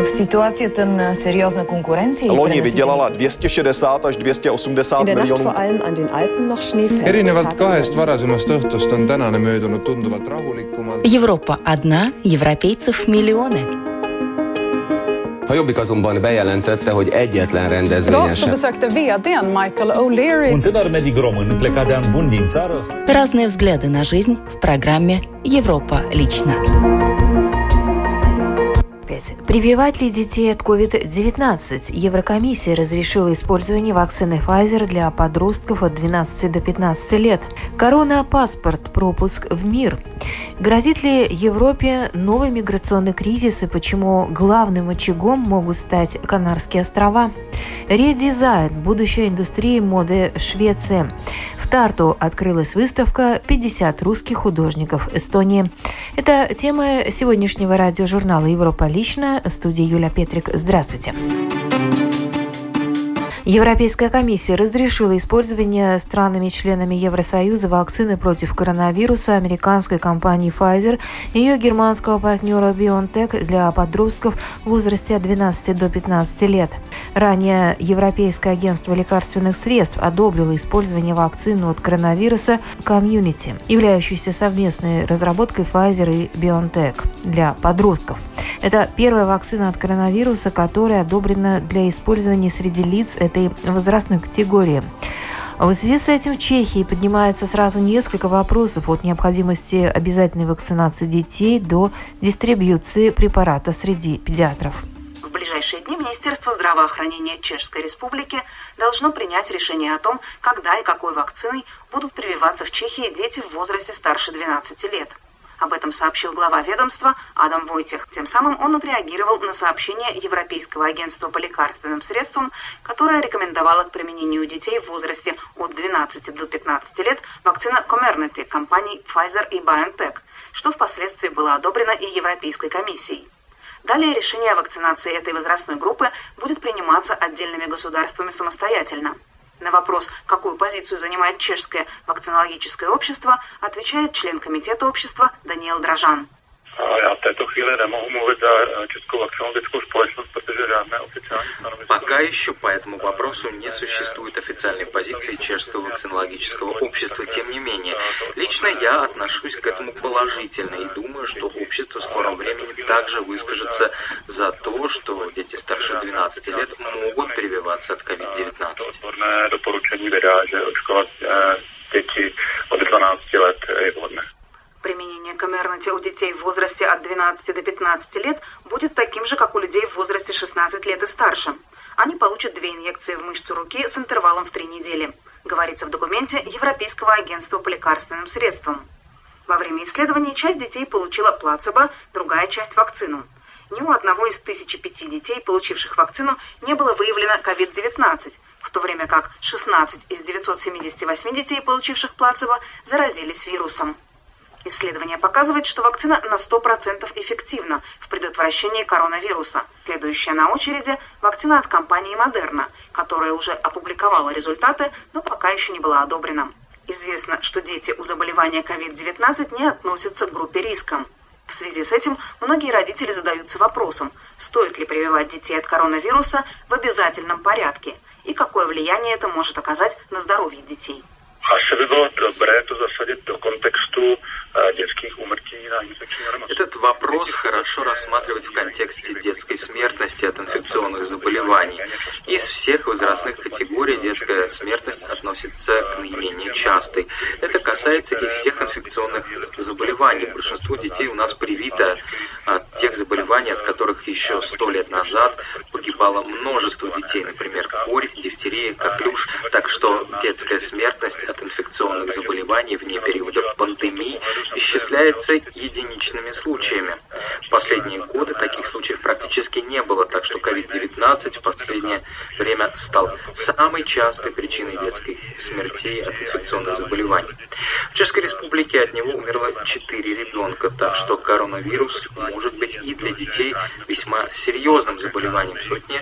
В ситуации ten серьезной конкуренции Loni vydělala 260 až 280 miljonů. erinevalt kahest varasemast õhtust on tänane möödunud tunduvalt rahulikumalt. Европа одна, европейцев миллионы. A Jobbik azonban bejelentette, hogy egyetlen rendezvényen Idag så sem. besökte vdn Michael O'Leary Un tânăr medic român plecat de an bun din țară Разные взгляды на жизнь в программе «Европа лично». Прививать ли детей от COVID-19? Еврокомиссия разрешила использование вакцины Pfizer для подростков от 12 до 15 лет. Корона-паспорт, пропуск в мир. Грозит ли Европе новый миграционный кризис и почему главным очагом могут стать Канарские острова? Редизайн. Будущее индустрии моды Швеции. В Тарту открылась выставка «50 русских художников Эстонии». Это тема сегодняшнего радиожурнала «Европа лично». В студии Юля Петрик. Здравствуйте. Европейская комиссия разрешила использование странами-членами Евросоюза вакцины против коронавируса американской компании Pfizer и ее германского партнера BioNTech для подростков в возрасте от 12 до 15 лет. Ранее Европейское агентство лекарственных средств одобрило использование вакцины от коронавируса Community, являющейся совместной разработкой Pfizer и BioNTech для подростков. Это первая вакцина от коронавируса, которая одобрена для использования среди лиц этой возрастной категории. В связи с этим в Чехии поднимается сразу несколько вопросов от необходимости обязательной вакцинации детей до дистрибьюции препарата среди педиатров. В ближайшие дни Министерство здравоохранения Чешской Республики должно принять решение о том, когда и какой вакциной будут прививаться в Чехии дети в возрасте старше 12 лет. Об этом сообщил глава ведомства Адам Войтех. Тем самым он отреагировал на сообщение Европейского агентства по лекарственным средствам, которое рекомендовало к применению детей в возрасте от 12 до 15 лет вакцина Comirnaty компаний Pfizer и BioNTech, что впоследствии было одобрено и Европейской комиссией. Далее решение о вакцинации этой возрастной группы будет приниматься отдельными государствами самостоятельно. На вопрос, какую позицию занимает чешское вакцинологическое общество, отвечает член комитета общества Даниэл Дрожан. Já v této chvíli nemohu mluvit za eh, Českou vakcinologickou společnost, protože žádné oficiální stanovisko... Пока еще по этому вопросу не существует официальной позиции чешского вакцинологического общества. Тем не менее, лично я отношусь к этому положительно и думаю, что общество в скором времени также выскажется за то, что дети старше 12 лет могут прививаться от COVID-19. Odborné doporučení vydá, že očkovat eh, děti od 12 let je vhodné. Применение Комернати у детей в возрасте от 12 до 15 лет будет таким же, как у людей в возрасте 16 лет и старше. Они получат две инъекции в мышцу руки с интервалом в три недели, говорится в документе Европейского агентства по лекарственным средствам. Во время исследований часть детей получила плацебо, другая часть вакцину. Ни у одного из 1005 детей, получивших вакцину, не было выявлено COVID-19, в то время как 16 из 978 детей, получивших плацебо, заразились вирусом. Исследование показывает, что вакцина на 100% эффективна в предотвращении коронавируса. Следующая на очереди – вакцина от компании Moderna, которая уже опубликовала результаты, но пока еще не была одобрена. Известно, что дети у заболевания COVID-19 не относятся к группе риска. В связи с этим многие родители задаются вопросом, стоит ли прививать детей от коронавируса в обязательном порядке и какое влияние это может оказать на здоровье детей. Asi by bylo dobré to zasadit do kontextu úmrtí na infekční nemoci. Этот вопрос хорошо рассматривать в контексте детской смертности от инфекционных заболеваний. Из всех возрастных категорий детская смертность относится к наименее частой. Это касается и всех инфекционных заболеваний. Большинство детей у нас привито от тех заболеваний, от которых еще сто лет назад погибало множество детей, например, корь, дифтерия, коклюш. Так что детская смертность от инфекционных заболеваний вне периода пандемии исчисляется единичными случаями. Последние годы таких случаев практически не было, так что COVID-19 в последнее время стал самой частой причиной детских смертей от инфекционных заболеваний. В Чешской Республике от него умерло 4 ребенка, так что коронавирус может быть и для детей весьма серьезным заболеванием. Сотни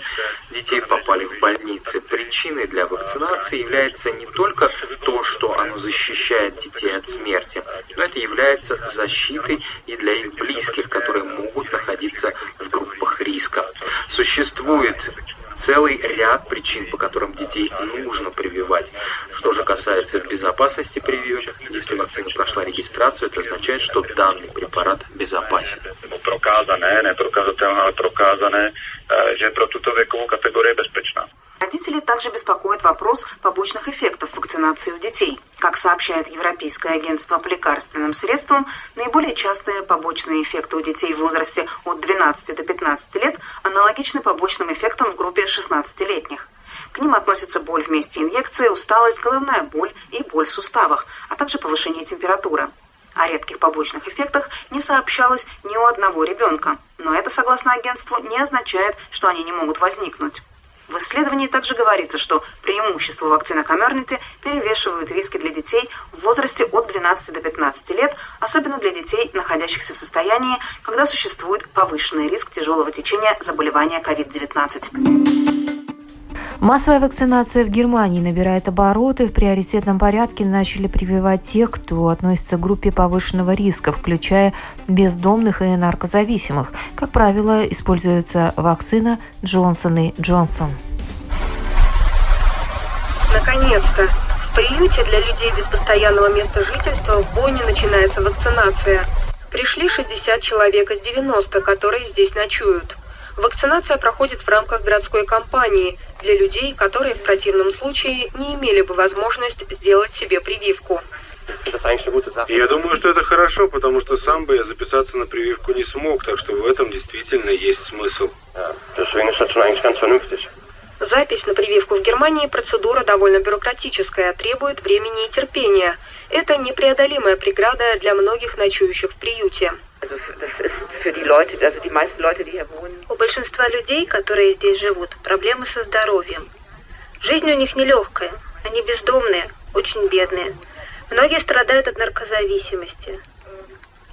детей попали в больницы. Причиной для вакцинации является не только то, что оно защищает детей от смерти, но это является защитой и для их близких, которые могут находиться в группах риска. Существует целый ряд причин, по которым детей нужно прививать. Что же касается безопасности прививок, если вакцина прошла регистрацию, это означает, что данный препарат безопасен. Neprokazatelné, ale prokázané, že pro tuto věkovou kategorii je bezpečná. Родители также беспокоит вопрос побочных эффектов вакцинации у детей. Как сообщает Европейское агентство по лекарственным средствам, наиболее частые побочные эффекты у детей в возрасте от 12 до 15 лет аналогичны побочным эффектам в группе 16-летних. К ним относятся боль в месте инъекции, усталость, головная боль и боль в суставах, а также повышение температуры. О редких побочных эффектах не сообщалось ни у одного ребенка, но это, согласно агентству, не означает, что они не могут возникнуть. В исследовании также говорится, что преимущества вакцины Комернити перевешивают риски для детей в возрасте от 12 до 15 лет, особенно для детей, находящихся в состоянии, когда существует повышенный риск тяжелого течения заболевания COVID-19. Массовая вакцинация в Германии набирает обороты. В приоритетном порядке начали прививать тех, кто относится к группе повышенного риска, включая бездомных и наркозависимых. Как правило, используется вакцина Джонсон и Джонсон. Наконец-то! В приюте для людей без постоянного места жительства в Бонне начинается вакцинация. Пришли 60 человек из 90, которые здесь ночуют. Вакцинация проходит в рамках городской кампании для людей, которые в противном случае не имели бы возможность сделать себе прививку. Я думаю, что это хорошо, потому что сам бы я записаться на прививку не смог, так что в этом действительно есть смысл. Запись на прививку в Германии процедура довольно бюрократическая, требует времени и терпения. Это непреодолимая преграда для многих ночующих в приюте. У большинства людей, которые здесь живут, проблемы со здоровьем. Жизнь у них нелегкая. Они бездомные, очень бедные. Многие страдают от наркозависимости.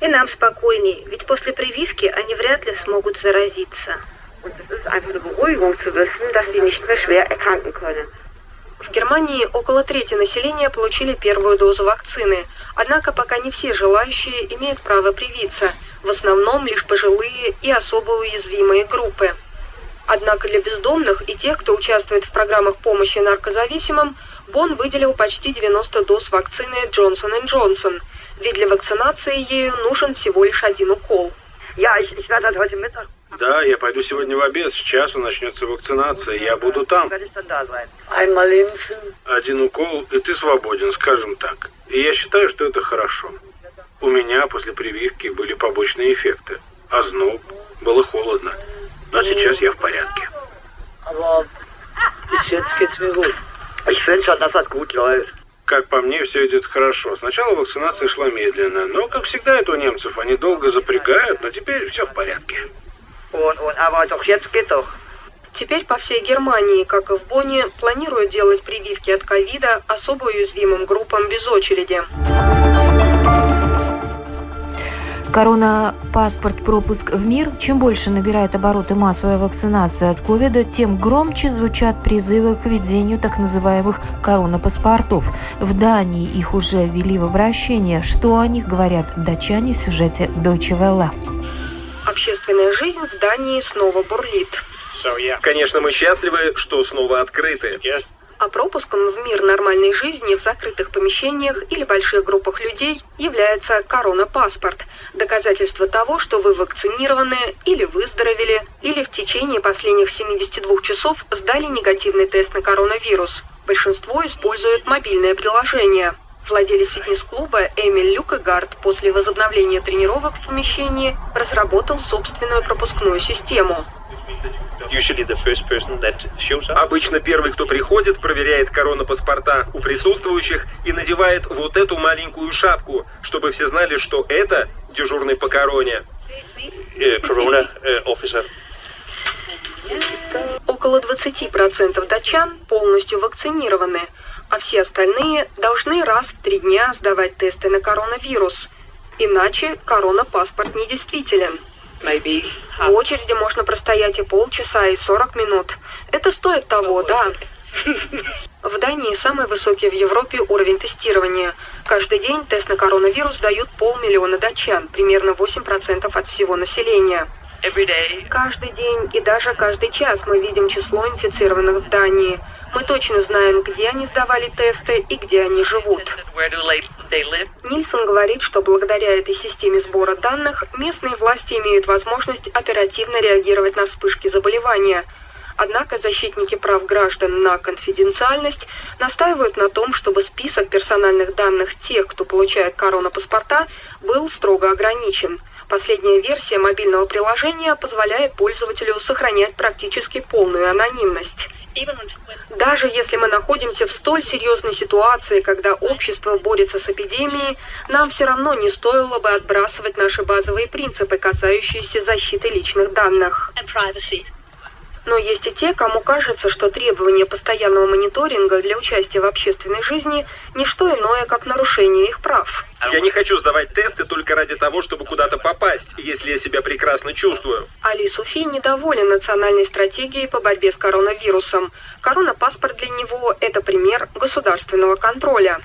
И нам спокойней, ведь после прививки они вряд ли смогут заразиться. В Германии около трети населения получили первую дозу вакцины, однако пока не все желающие имеют право привиться, в основном лишь пожилые и особо уязвимые группы. Однако для бездомных и тех, кто участвует в программах помощи наркозависимым, Бон выделил почти 90 доз вакцины Джонсон Джонсон, ведь для вакцинации ею нужен всего лишь один укол. Да, я пойду сегодня в обед. С часу начнется вакцинация. Я буду там. Один укол, и ты свободен, скажем так. И я считаю, что это хорошо. У меня после прививки были побочные эффекты. Озноб, было холодно. Но сейчас я в порядке. Как по мне, все идет хорошо. Сначала вакцинация шла медленно, но, как всегда это у немцев, они долго запрягают, но теперь все в порядке. Теперь по всей Германии, как и в Бонне, планируют делать прививки от ковида особо уязвимым группам без очереди. Корона-паспорт-пропуск в мир. Чем больше набирает обороты массовая вакцинация от ковида, тем громче звучат призывы к введению так называемых коронапаспортов. В Дании их уже ввели в обращение. Что о них говорят датчане в сюжете Deutsche Welle. Общественная жизнь в Дании снова бурлит. Конечно, мы счастливы, что снова открыты. А пропуском в мир нормальной жизни в закрытых помещениях или больших группах людей является коронапаспорт. Доказательство того, что вы вакцинированы или выздоровели, или в течение последних 72 часов сдали негативный тест на коронавирус. Большинство используют мобильное приложение. Владелец фитнес-клуба Эмиль Люкагард после возобновления тренировок в помещении разработал собственную пропускную систему. Обычно первый, кто приходит, проверяет коронапаспорта у присутствующих и надевает вот эту маленькую шапку, чтобы все знали, что это дежурный по короне. Корона офицер. Около 20% датчан полностью вакцинированы, а все остальные должны раз в три дня сдавать тесты на коронавирус. Иначе коронапаспорт недействителен. В очереди можно простоять и полчаса, и 40 минут. Это стоит того, да. В Дании самый высокий в Европе уровень тестирования. Каждый день тест на коронавирус дают полмиллиона датчан, примерно 8% от всего населения. Каждый день и даже каждый час мы видим число инфицированных в Дании. Мы точно знаем, где они сдавали тесты и где они живут. Нильсон говорит, что благодаря этой системе сбора данных местные власти имеют возможность оперативно реагировать на вспышки заболевания. Однако защитники прав граждан на конфиденциальность настаивают на том, чтобы список персональных данных тех, кто получает коронапаспорта, был строго ограничен. Последняя версия мобильного приложения позволяет пользователю сохранять практически полную анонимность. Даже если мы находимся в столь серьезной ситуации, когда общество борется с эпидемией, нам все равно не стоило бы отбрасывать наши базовые принципы, касающиеся защиты личных данных. Но есть и те, кому кажется, что требование постоянного мониторинга для участия в общественной жизни – не что иное, как нарушение их прав. Я не хочу сдавать тесты только ради того, чтобы куда-то попасть, если я себя прекрасно чувствую. Али Суфи недоволен национальной стратегией по борьбе с коронавирусом. Коронапаспорт для него – это пример государственного контроля.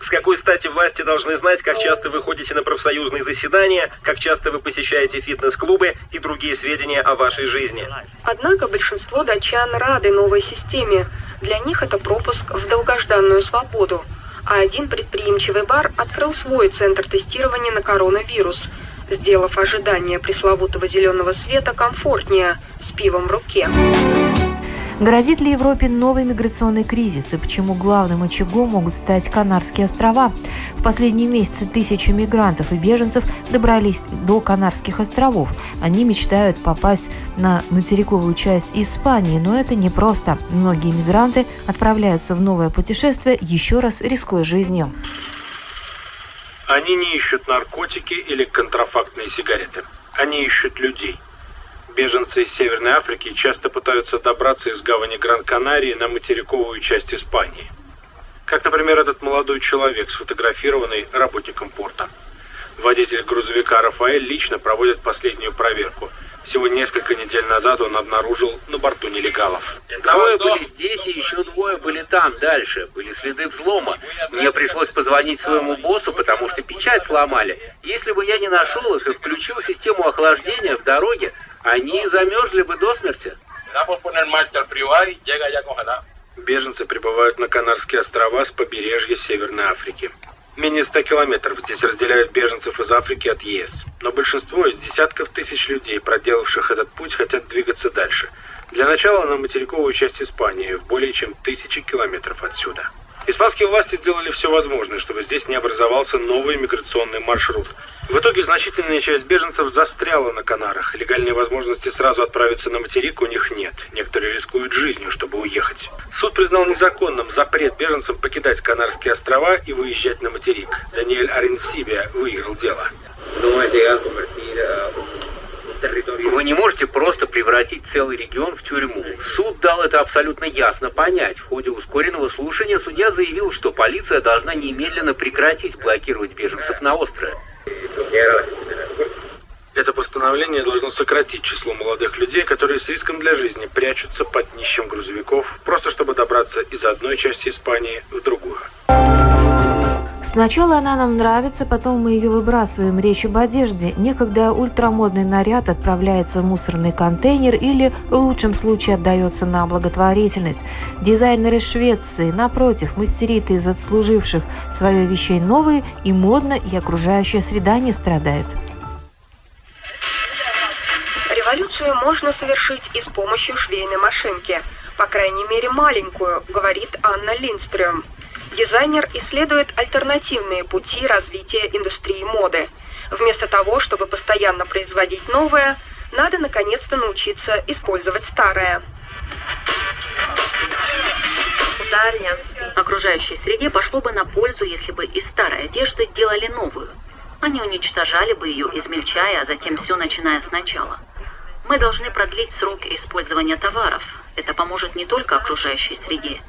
С какой стати власти должны знать, как часто вы ходите на профсоюзные заседания, как часто вы посещаете фитнес-клубы и другие сведения о вашей жизни? Однако большинство датчан рады новой системе. Для них это пропуск в долгожданную свободу а один предприимчивый бар открыл свой центр тестирования на коронавирус, сделав ожидание пресловутого зеленого света комфортнее с пивом в руке. Грозит ли Европе новый миграционный кризис и почему главным очагом могут стать Канарские острова? В последние месяцы тысячи мигрантов и беженцев добрались до Канарских островов. Они мечтают попасть на материковую часть Испании, но это непросто. Многие мигранты отправляются в новое путешествие, еще раз рискуя жизнью. Они не ищут наркотики или контрафактные сигареты. Они ищут людей – Беженцы из Северной Африки часто пытаются добраться из гавани Гран-Канарии на материковую часть Испании. Как, например, этот молодой человек, сфотографированный работником порта. Водитель грузовика Рафаэль лично проводит последнюю проверку. Всего несколько недель назад он обнаружил на борту нелегалов. Двое были здесь, и еще двое были там, дальше. Были следы взлома. Мне пришлось позвонить своему боссу, потому что печать сломали. Если бы я не нашел их и включил систему охлаждения в дороге, они замерзли бы до смерти. Беженцы прибывают на Канарские острова с побережья Северной Африки. Менее 100 километров здесь разделяют беженцев из Африки от ЕС. Но большинство из десятков тысяч людей, проделавших этот путь, хотят двигаться дальше. Для начала на материковую часть Испании, в более чем тысячи километров отсюда. Испанские власти сделали все возможное, чтобы здесь не образовался новый миграционный маршрут. В итоге значительная часть беженцев застряла на Канарах. Легальной возможности сразу отправиться на материк у них нет. Некоторые рискуют жизнью, чтобы уехать. Суд признал незаконным запрет беженцам покидать Канарские острова и выезжать на материк. Даниэль Аренсибия выиграл дело. Вы не можете просто превратить целый регион в тюрьму. Суд дал это абсолютно ясно понять. В ходе ускоренного слушания судья заявил, что полиция должна немедленно прекратить блокировать беженцев на острове. Это постановление должно сократить число молодых людей, которые с риском для жизни прячутся под днищем грузовиков, просто чтобы добраться из одной части Испании в другую. Сначала она нам нравится, потом мы ее выбрасываем. Речь об одежде. Некогда ультрамодный наряд отправляется в мусорный контейнер или, в лучшем случае, отдается на благотворительность. Дизайнеры Швеции, напротив, мастериты из отслуживших свое вещей новые и модно, и окружающая среда не страдает. Революцию можно совершить и с помощью швейной машинки. По крайней мере, маленькую, говорит Анна Линдстрём. Дизайнер исследует альтернативные пути развития индустрии моды. Вместо того, чтобы постоянно производить новое, надо наконец-то научиться использовать старое. Окружающей среде пошло бы на пользу, если бы из старой одежды делали новую. Они уничтожали бы ее, измельчая, а затем все начиная сначала. Мы должны продлить срок использования товаров. Это поможет не только окружающей среде,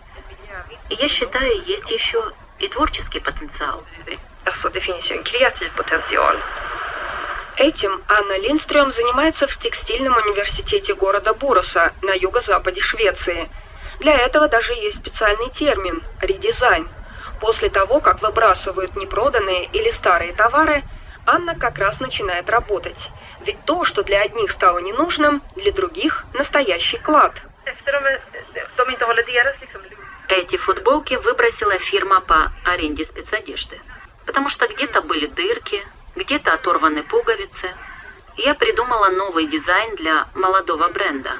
я считаю, есть еще и творческий потенциал. Alltså, det finns ju en kreativ potential. Этим Анна Линдстрём занимается в текстильном университете города Буроса на юго-западе Швеции. Для этого даже есть специальный термин – редизайн. После того, как выбрасывают непроданные или старые товары, Анна как раз начинает работать. Ведь то, что для одних стало ненужным, для других – настоящий клад. Эти футболки выбросила фирма по аренде спецодежды. Потому что где-то были дырки, где-то оторваны пуговицы. Я придумала новый дизайн для молодого бренда.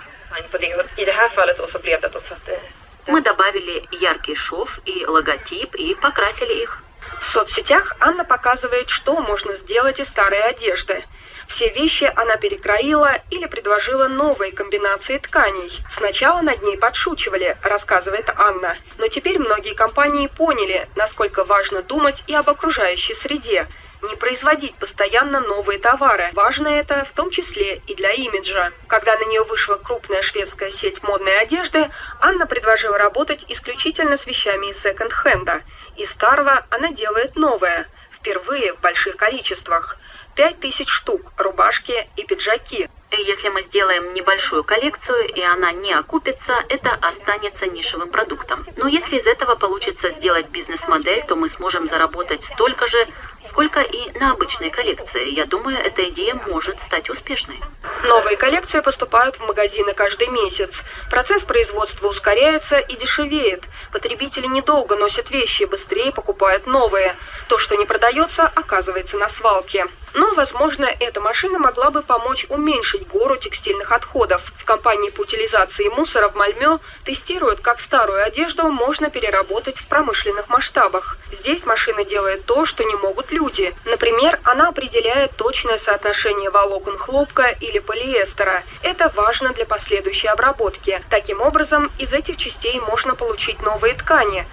Мы добавили яркий шов и логотип и покрасили их. В соцсетях Анна показывает, что можно сделать из старой одежды. Все вещи она перекроила или предложила новые комбинации тканей. Сначала над ней подшучивали, рассказывает Анна. Но теперь многие компании поняли, насколько важно думать и об окружающей среде, не производить постоянно новые товары. Важно это в том числе и для имиджа. Когда на нее вышла крупная шведская сеть модной одежды, Анна предложила работать исключительно с вещами из секонд-хенда. Из старого она делает новое, впервые в больших количествах. Пять тысяч штук, рубашки и пиджаки. Если мы сделаем небольшую коллекцию и она не окупится, это останется нишевым продуктом. Но если из этого получится сделать бизнес-модель, то мы сможем заработать столько же, сколько и на обычной коллекции. Я думаю, эта идея может стать успешной. Новые коллекции поступают в магазины каждый месяц. Процесс производства ускоряется и дешевеет. Потребители недолго носят вещи, быстрее покупают новые. То, что не продается, оказывается на свалке. Но, возможно, эта машина могла бы помочь уменьшить гору текстильных отходов. В компании по утилизации мусора в Мальмё тестируют, как старую одежду можно переработать в промышленных масштабах. Здесь машина делает то, что не могут люди. Например, она определяет точное соотношение волокон хлопка или полиэстера. Это важно для последующей обработки. Таким образом, из этих частей можно получить новые ткани.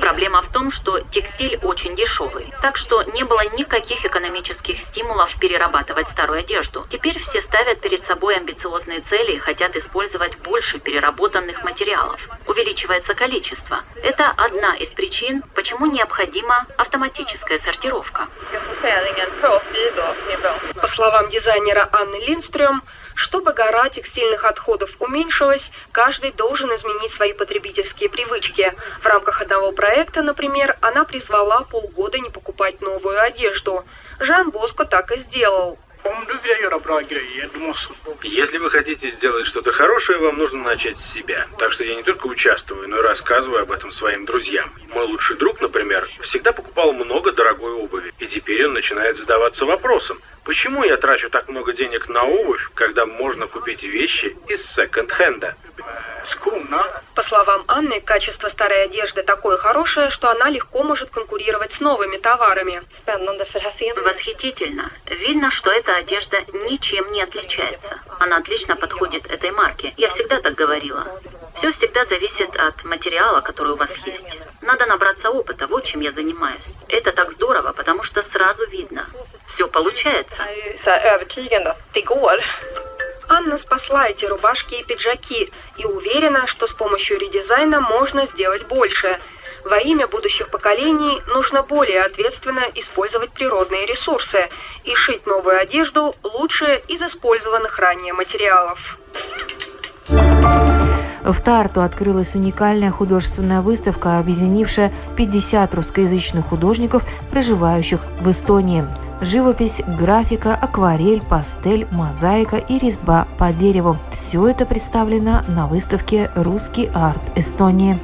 Проблема в том, что текстиль очень дешевый, так что не было никаких экономических стимулов перерабатывать старую одежду. Теперь все ставят перед собой амбициозные цели и хотят использовать больше переработанных материалов. Увеличивается количество. Это одна из причин, почему необходима автоматическая сортировка. По словам дизайнера Анны Линдстрём, чтобы гора текстильных отходов уменьшилась, каждый должен изменить свои потребительские привычки. В рамках одного проекта, например, она призвала полгода не покупать новую одежду. Жан Боско так и сделал. Если вы хотите сделать что-то хорошее, вам нужно начать с себя. Так что я не только участвую, но и рассказываю об этом своим друзьям. Мой лучший друг, например, всегда покупал много дорогой обуви. И теперь он начинает задаваться вопросом, почему я трачу так много денег на обувь, когда можно купить вещи из секонд-хенда? По словам Анны, качество старой одежды такое хорошее, что она легко может конкурировать с новыми товарами. Восхитительно. Видно, что эта одежда ничем не отличается. Она отлично подходит этой марке. Я всегда так говорила. Все всегда зависит от материала, который у вас есть. Надо набраться опыта, вот чем я занимаюсь. Это так здорово, потому что сразу видно. Все получается. Анна спасла эти рубашки и пиджаки и уверена, что с помощью редизайна можно сделать больше. Во имя будущих поколений нужно более ответственно использовать природные ресурсы и шить новую одежду лучше из использованных ранее материалов. В Тарту открылась уникальная художественная выставка, объединившая 50 русскоязычных художников, проживающих в Эстонии живопись, графика, акварель, пастель, мозаика и резьба по дереву. Все это представлено на выставке «Русский арт Эстонии».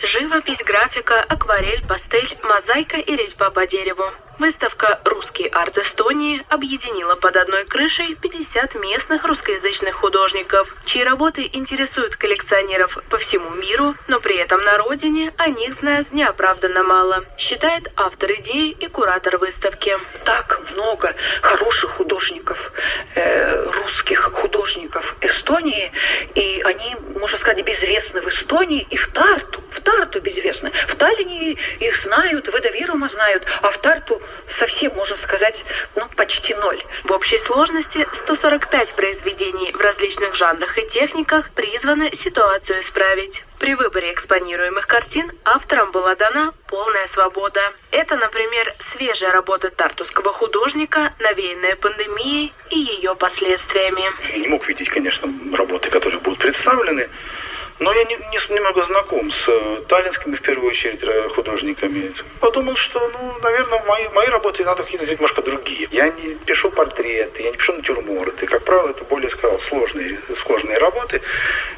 Живопись, графика, акварель, пастель, мозаика и резьба по дереву. Выставка «Русский арт Эстонии» объединила под одной крышей 50 местных русскоязычных художников, чьи работы интересуют коллекционеров по всему миру, но при этом на родине о них знают неоправданно мало, считает автор идеи и куратор выставки. Так много хороших художников, э, русских художников Эстонии, и они, можно сказать, безвестны в Эстонии и в Тарту. В Тарту безвестны. В Таллине их знают, в Эдовирума знают, а в Тарту совсем, можно сказать, ну, почти ноль. В общей сложности 145 произведений в различных жанрах и техниках призваны ситуацию исправить. При выборе экспонируемых картин авторам была дана полная свобода. Это, например, свежая работа тартуского художника, навеянная пандемией и ее последствиями. Я не мог видеть, конечно, работы, которые будут представлены, Но я не, не, немного знаком с э, таллинскими, в первую очередь, э, художниками. Подумал, что, ну, наверное, мои, мои работы надо какие-то немножко другие. Я не пишу портреты, я не пишу натюрморты. Как правило, это более, сказал, сложные, сложные работы.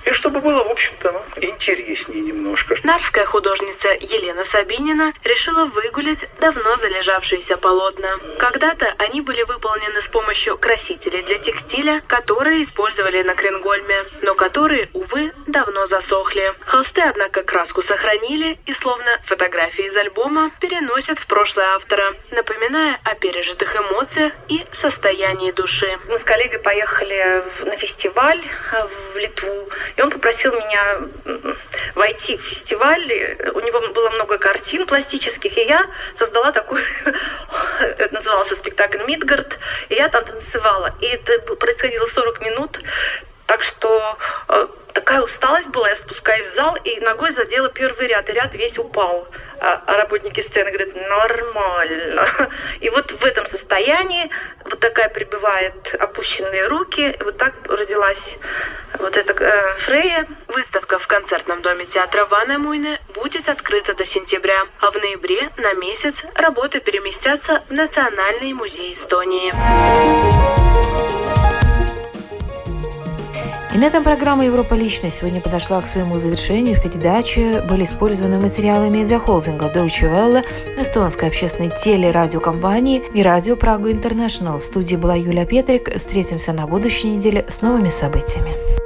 И чтобы было, в общем-то, ну, интереснее немножко. Нарвская художница Елена Сабинина решила выгулять давно залежавшиеся полотна. Когда-то они были выполнены с помощью красителей для текстиля, которые использовали на Кренгольме, но которые, увы, давно засохли. Холсты, однако, краску сохранили и, словно фотографии из альбома, переносят в прошлое автора, напоминая о пережитых эмоциях и состоянии души. Мы с коллегой поехали на фестиваль э, в Литву, и он попросил меня войти в фестиваль. У него было много картин пластических, и я создала такой, это назывался спектакль «Мидгард», и я там танцевала. И это происходило 40 минут, так что э, такая усталость была, я спускаюсь в зал и ногой задела первый ряд, и ряд весь упал. А, а работники сцены говорят, нормально. И вот в этом состоянии вот такая прибывает опущенные руки, вот так родилась вот эта э, Фрея. Выставка в концертном доме театра Ванна Муйне будет открыта до сентября, а в ноябре на месяц работы переместятся в Национальный музей Эстонии. На этом программа «Европа лично» сегодня подошла к своему завершению. В передаче были использованы материалы медиахолдинга Deutsche Welle, эстонской общественной телерадиокомпании и радио Прагу Интернешнл. В студии была Юлия Петрик. Встретимся на будущей неделе с новыми событиями.